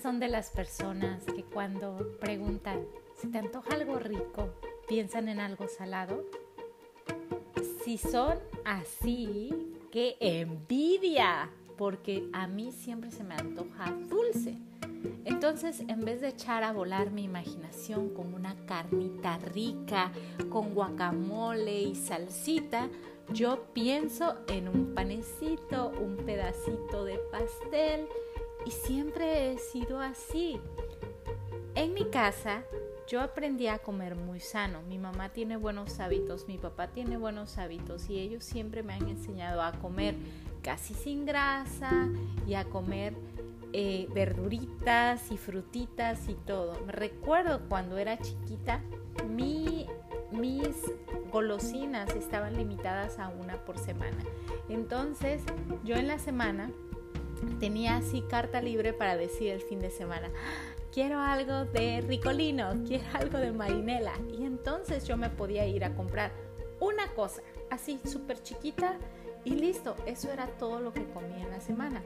son de las personas que cuando preguntan, si te antoja algo rico, piensan en algo salado? Si son así, qué envidia, porque a mí siempre se me antoja dulce. Entonces, en vez de echar a volar mi imaginación con una carnita rica, con guacamole y salsita, yo pienso en un panecito, un pedacito de pastel y siempre he sido así. En mi casa yo aprendí a comer muy sano. Mi mamá tiene buenos hábitos, mi papá tiene buenos hábitos y ellos siempre me han enseñado a comer casi sin grasa y a comer eh, verduritas y frutitas y todo. Me recuerdo cuando era chiquita, mi, mis golosinas estaban limitadas a una por semana. Entonces yo en la semana tenía así carta libre para decir el fin de semana, quiero algo de ricolino, quiero algo de marinela. Y entonces yo me podía ir a comprar una cosa así súper chiquita y listo, eso era todo lo que comía en la semana.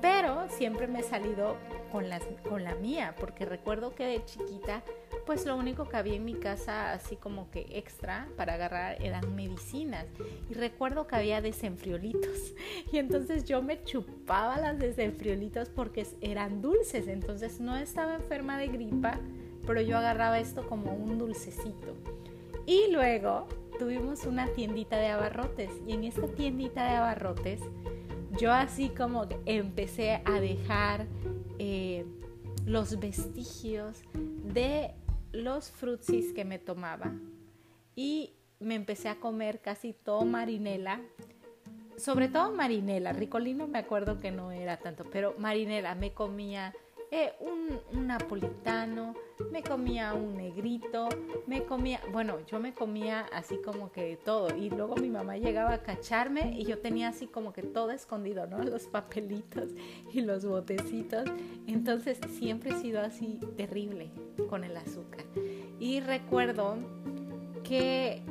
Pero siempre me he salido con, las, con la mía, porque recuerdo que de chiquita, pues lo único que había en mi casa, así como que extra para agarrar, eran medicinas. Y recuerdo que había desenfriolitos. Y entonces yo me chupaba las desenfriolitos porque eran dulces. Entonces no estaba enferma de gripa, pero yo agarraba esto como un dulcecito. Y luego tuvimos una tiendita de abarrotes y en esta tiendita de abarrotes yo así como empecé a dejar eh, los vestigios de los frutsis que me tomaba. Y me empecé a comer casi todo marinela sobre todo marinela, ricolino me acuerdo que no era tanto, pero marinela. Me comía eh, un, napolitano, me comía un negrito, me comía, bueno, yo me comía así como que todo y luego mi mamá llegaba a cacharme y yo tenía así como que todo escondido, ¿no? Los papelitos y los botecitos. Entonces siempre he sido así terrible con el azúcar. Y recuerdo que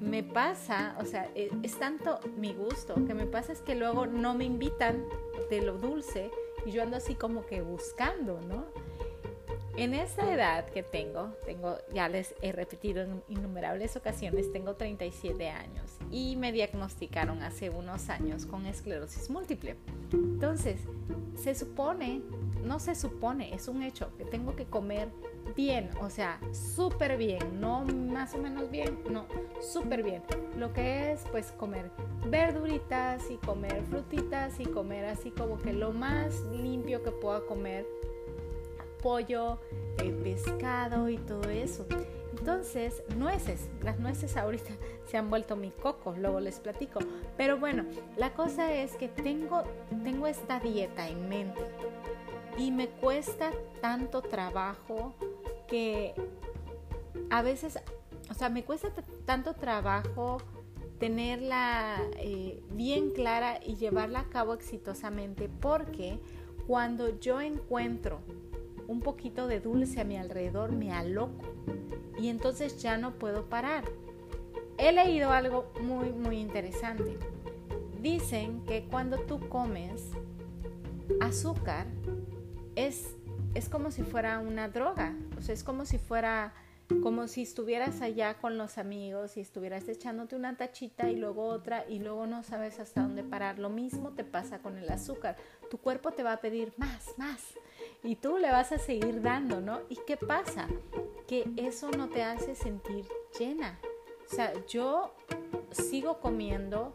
me pasa, o sea, es, es tanto mi gusto que me pasa es que luego no me invitan de lo dulce y yo ando así como que buscando, ¿no? En esta edad que tengo, tengo, ya les he repetido en innumerables ocasiones, tengo 37 años y me diagnosticaron hace unos años con esclerosis múltiple. Entonces, se supone, no se supone, es un hecho que tengo que comer bien, o sea, súper bien, no más o menos bien, no, súper bien. Lo que es pues comer verduritas y comer frutitas y comer así como que lo más limpio que pueda comer, pollo, eh, pescado y todo eso. Entonces, nueces, las nueces ahorita se han vuelto mi coco, luego les platico. Pero bueno, la cosa es que tengo, tengo esta dieta en mente y me cuesta tanto trabajo que a veces, o sea, me cuesta tanto trabajo tenerla eh, bien clara y llevarla a cabo exitosamente porque cuando yo encuentro un poquito de dulce a mi alrededor me aloco y entonces ya no puedo parar. He leído algo muy muy interesante. Dicen que cuando tú comes azúcar es es como si fuera una droga, o sea, es como si fuera, como si estuvieras allá con los amigos y estuvieras echándote una tachita y luego otra y luego no sabes hasta dónde parar. Lo mismo te pasa con el azúcar. Tu cuerpo te va a pedir más, más y tú le vas a seguir dando, ¿no? ¿Y qué pasa? Que eso no te hace sentir llena. O sea, yo sigo comiendo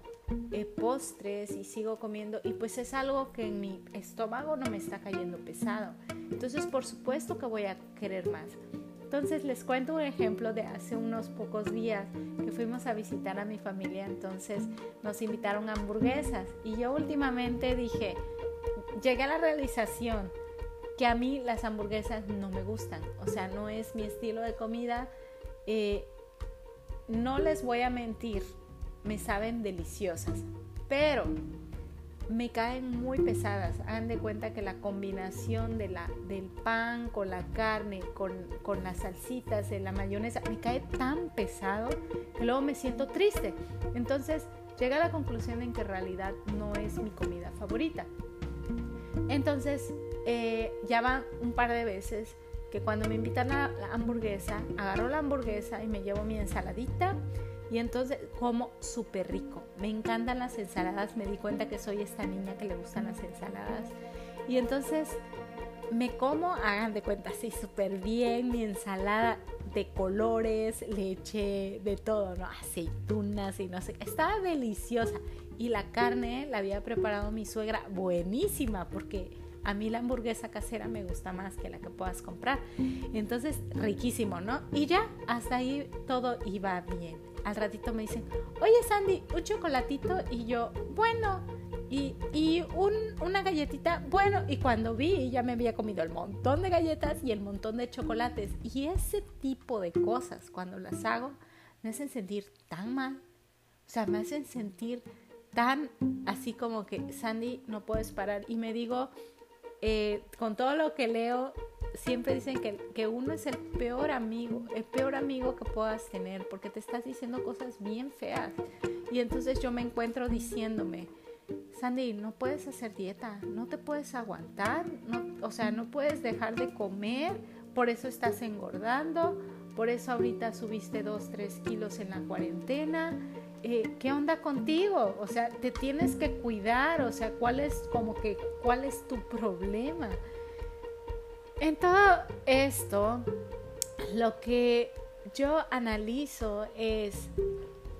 eh, postres y sigo comiendo y pues es algo que en mi estómago no me está cayendo pesado. Entonces por supuesto que voy a querer más. Entonces les cuento un ejemplo de hace unos pocos días que fuimos a visitar a mi familia, entonces nos invitaron a hamburguesas y yo últimamente dije, llegué a la realización que a mí las hamburguesas no me gustan, o sea, no es mi estilo de comida. Eh, no les voy a mentir, me saben deliciosas, pero me caen muy pesadas. Hagan de cuenta que la combinación de la, del pan con la carne, con, con las salsitas, de la mayonesa, me cae tan pesado que luego me siento triste. Entonces llegué a la conclusión en que en realidad no es mi comida favorita. Entonces eh, ya van un par de veces que cuando me invitan a la hamburguesa, agarro la hamburguesa y me llevo mi ensaladita y entonces como súper rico. Me encantan las ensaladas, me di cuenta que soy esta niña que le gustan las ensaladas. Y entonces me como, hagan de cuenta, así súper bien, mi ensalada de colores, leche, de todo, ¿no? Aceitunas y no sé, estaba deliciosa. Y la carne la había preparado mi suegra, buenísima, porque a mí la hamburguesa casera me gusta más que la que puedas comprar. Entonces, riquísimo, ¿no? Y ya, hasta ahí todo iba bien. Al ratito me dicen, oye Sandy, un chocolatito. Y yo, bueno, y, y un, una galletita, bueno, y cuando vi ya me había comido el montón de galletas y el montón de chocolates. Y ese tipo de cosas, cuando las hago, me hacen sentir tan mal. O sea, me hacen sentir tan así como que, Sandy, no puedes parar. Y me digo, eh, con todo lo que leo, siempre dicen que, que, uno es el peor amigo, el peor amigo que puedas tener, porque te estás diciendo cosas bien feas. Y entonces yo me encuentro diciéndome, Sandy, no puedes hacer dieta, no te puedes aguantar, no, o sea, no puedes dejar de comer, por eso estás engordando, por eso ahorita subiste 2, 3 kilos en la cuarentena. Eh, ¿Qué onda contigo? O sea, te tienes que cuidar, o sea, ¿cuál es como que, cuál es tu problema? En todo esto, lo que yo analizo es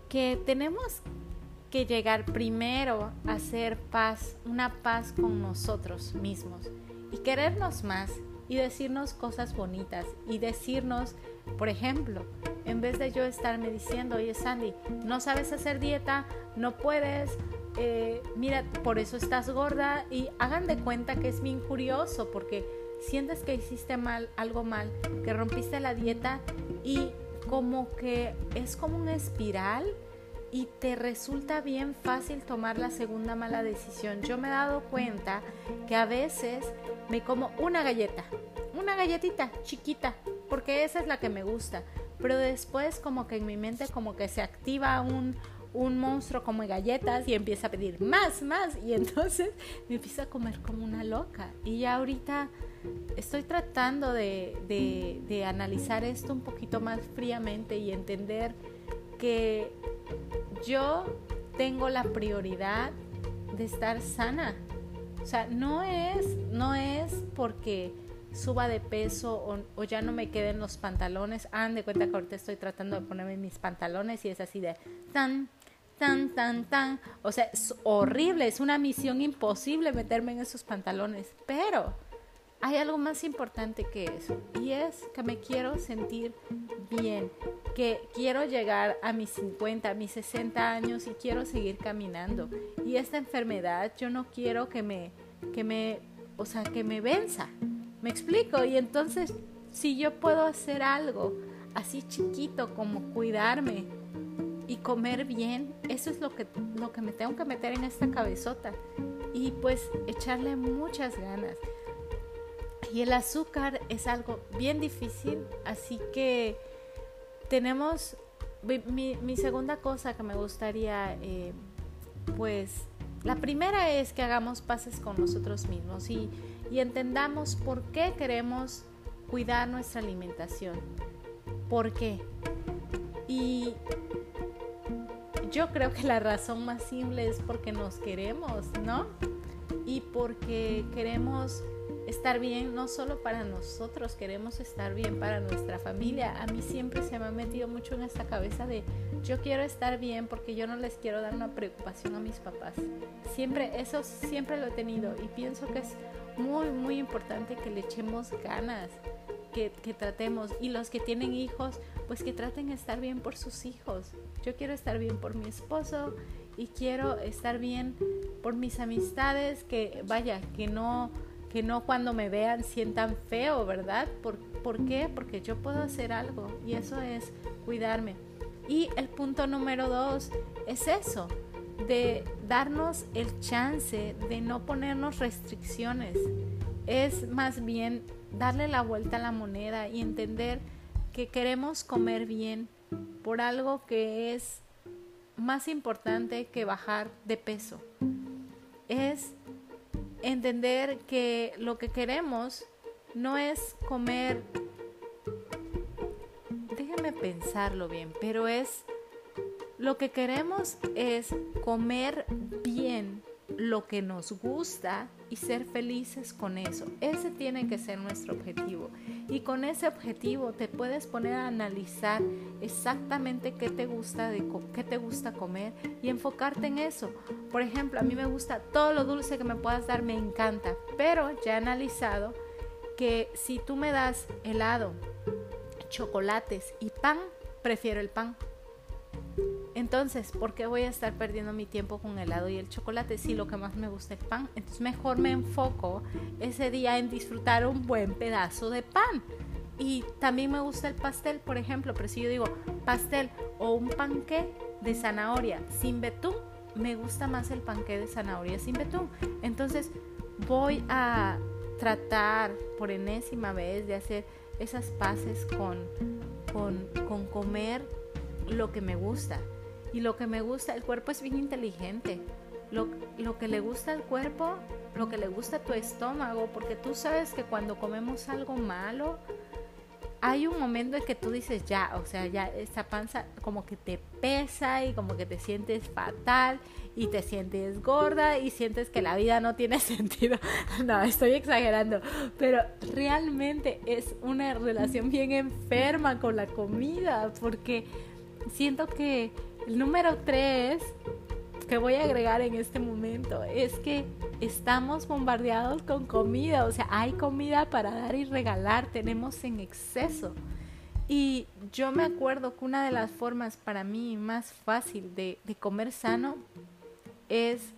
que tenemos que llegar primero a hacer paz, una paz con nosotros mismos y querernos más y decirnos cosas bonitas y decirnos, por ejemplo, en vez de yo estarme diciendo, oye Sandy, no sabes hacer dieta, no puedes, eh, mira, por eso estás gorda y hagan de cuenta que es bien curioso porque sientes que hiciste mal, algo mal, que rompiste la dieta y como que es como una espiral y te resulta bien fácil tomar la segunda mala decisión. Yo me he dado cuenta que a veces me como una galleta, una galletita chiquita, porque esa es la que me gusta, pero después como que en mi mente como que se activa un, un monstruo como galletas y empieza a pedir más, más. Y entonces me empieza a comer como una loca. Y ya ahorita estoy tratando de, de, de analizar esto un poquito más fríamente y entender que yo tengo la prioridad de estar sana. O sea, no es, no es porque suba de peso o, ya no me queden los pantalones. Hagan de cuenta que ahorita estoy tratando de ponerme mis pantalones y es así de tan, tan, tan, tan. O sea, es horrible, es una misión imposible meterme en esos pantalones. Pero hay algo más importante que eso y es que me quiero sentir bien, que quiero llegar a mis 50, a mis 60 años y quiero seguir caminando. Y esta enfermedad yo no quiero que me, que me, o sea, que me venza. ¿Me explico? Y entonces, si yo puedo hacer algo así chiquito como cuidarme y comer bien, eso es lo que, lo que me tengo que meter en esta cabezota. Y pues echarle muchas ganas. Y el azúcar es algo bien difícil, así que tenemos mi, segunda cosa que me gustaría, eh, pues, la primera es que hagamos paces con nosotros mismos y, y entendamos por qué queremos cuidar nuestra alimentación. ¿Por qué? Y yo creo que la razón más simple es porque nos queremos, ¿no? Y porque queremos estar bien no solo para nosotros, queremos estar bien para nuestra familia. A mí siempre se me ha metido mucho en esta cabeza de yo quiero estar bien porque yo no les quiero dar una preocupación a mis papás. Siempre, eso siempre lo he tenido y pienso que es muy, muy importante que le echemos ganas, que, que tratemos. Y los que tienen hijos, pues que traten de estar bien por sus hijos. Yo quiero estar bien por mi esposo y quiero estar bien por mis amistades, que vaya, que no que no cuando me vean sientan feo, ¿verdad? ¿Por, ¿Por, qué? Porque yo puedo hacer algo y eso es cuidarme. Y el punto número dos es eso, de darnos el chance de no ponernos restricciones. Es más bien darle la vuelta a la moneda y entender que queremos comer bien por algo que es más importante que bajar de peso. Es entender que lo que queremos no es comer, déjenme pensarlo bien, pero es, lo que queremos es comer bien lo que nos gusta y ser felices con eso. Ese tiene que ser nuestro objetivo. Y con ese objetivo te puedes poner a analizar exactamente qué te gusta de qué te gusta comer y enfocarte en eso. Por ejemplo, a mí me gusta todo lo dulce que me puedas dar, me encanta, pero ya he analizado que si tú me das helado, chocolates y pan, prefiero el pan. Entonces, ¿por qué voy a estar perdiendo mi tiempo con el helado y el chocolate si lo que más me gusta es pan? Entonces, mejor me enfoco ese día en disfrutar un buen pedazo de pan. Y también me gusta el pastel, por ejemplo, pero si yo digo pastel o un panqué de zanahoria sin betún, me gusta más el panqué de zanahoria sin betún. Entonces, voy a tratar por enésima vez de hacer esas paces con, con, con comer lo que me gusta. Y lo que me gusta, el cuerpo es bien inteligente. Lo, lo, que le gusta al cuerpo, lo que le gusta a tu estómago, porque tú sabes que cuando comemos algo malo, hay un momento en que tú dices ya, o sea, ya esa panza como que te pesa y como que te sientes fatal y te sientes gorda y sientes que la vida no tiene sentido. No, estoy exagerando, pero realmente es una relación bien enferma con la comida porque siento que el número tres que voy a agregar en este momento es que estamos bombardeados con comida, o sea, hay comida para dar y regalar, tenemos en exceso. Y yo me acuerdo que una de las formas para mí más fácil de, comer sano es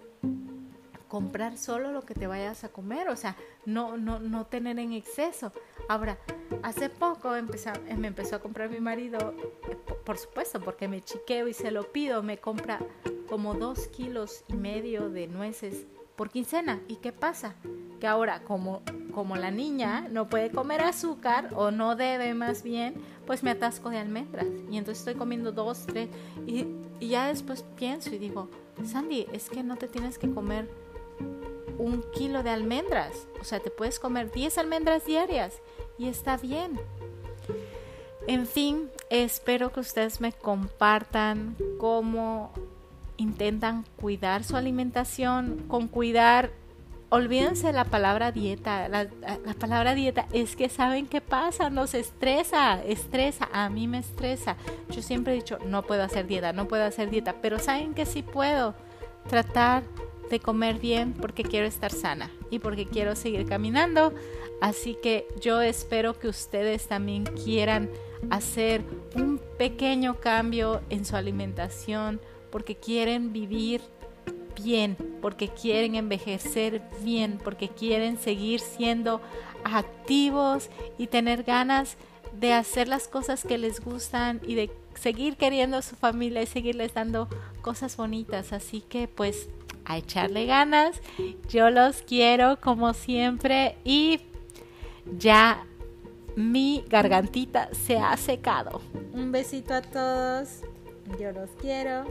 comprar solo lo que te vayas a comer, o sea, no, no, no tener en exceso. Ahora, hace poco empezó, me empezó a comprar mi marido, por supuesto, porque me chiqueo y se lo pido, me compra como dos kilos y medio de nueces por quincena. ¿Y qué pasa? Que ahora, como, como la niña no puede comer azúcar, o no debe más bien, pues me atasco de almendras. Y entonces estoy comiendo dos, tres, y, y ya después pienso y digo, Sandy, es que no te tienes que comer un kilo de almendras. O sea, te puedes comer 10 almendras diarias y está bien. En fin, espero que ustedes me compartan cómo intentan cuidar su alimentación. Con cuidar, olvídense la palabra dieta. La, la, palabra dieta es que saben qué pasa, nos estresa, estresa. A mí me estresa. Yo siempre he dicho, no puedo hacer dieta, no puedo hacer dieta, pero saben que sí puedo tratar de comer bien porque quiero estar sana y porque quiero seguir caminando. Así que yo espero que ustedes también quieran hacer un pequeño cambio en su alimentación porque quieren vivir bien, porque quieren envejecer bien, porque quieren seguir siendo activos y tener ganas de hacer las cosas que les gustan y de seguir queriendo a su familia y seguirles dando cosas bonitas. Así que pues a echarle ganas. Yo los quiero como siempre y ya mi gargantita se ha secado. Un besito a todos. Yo los quiero.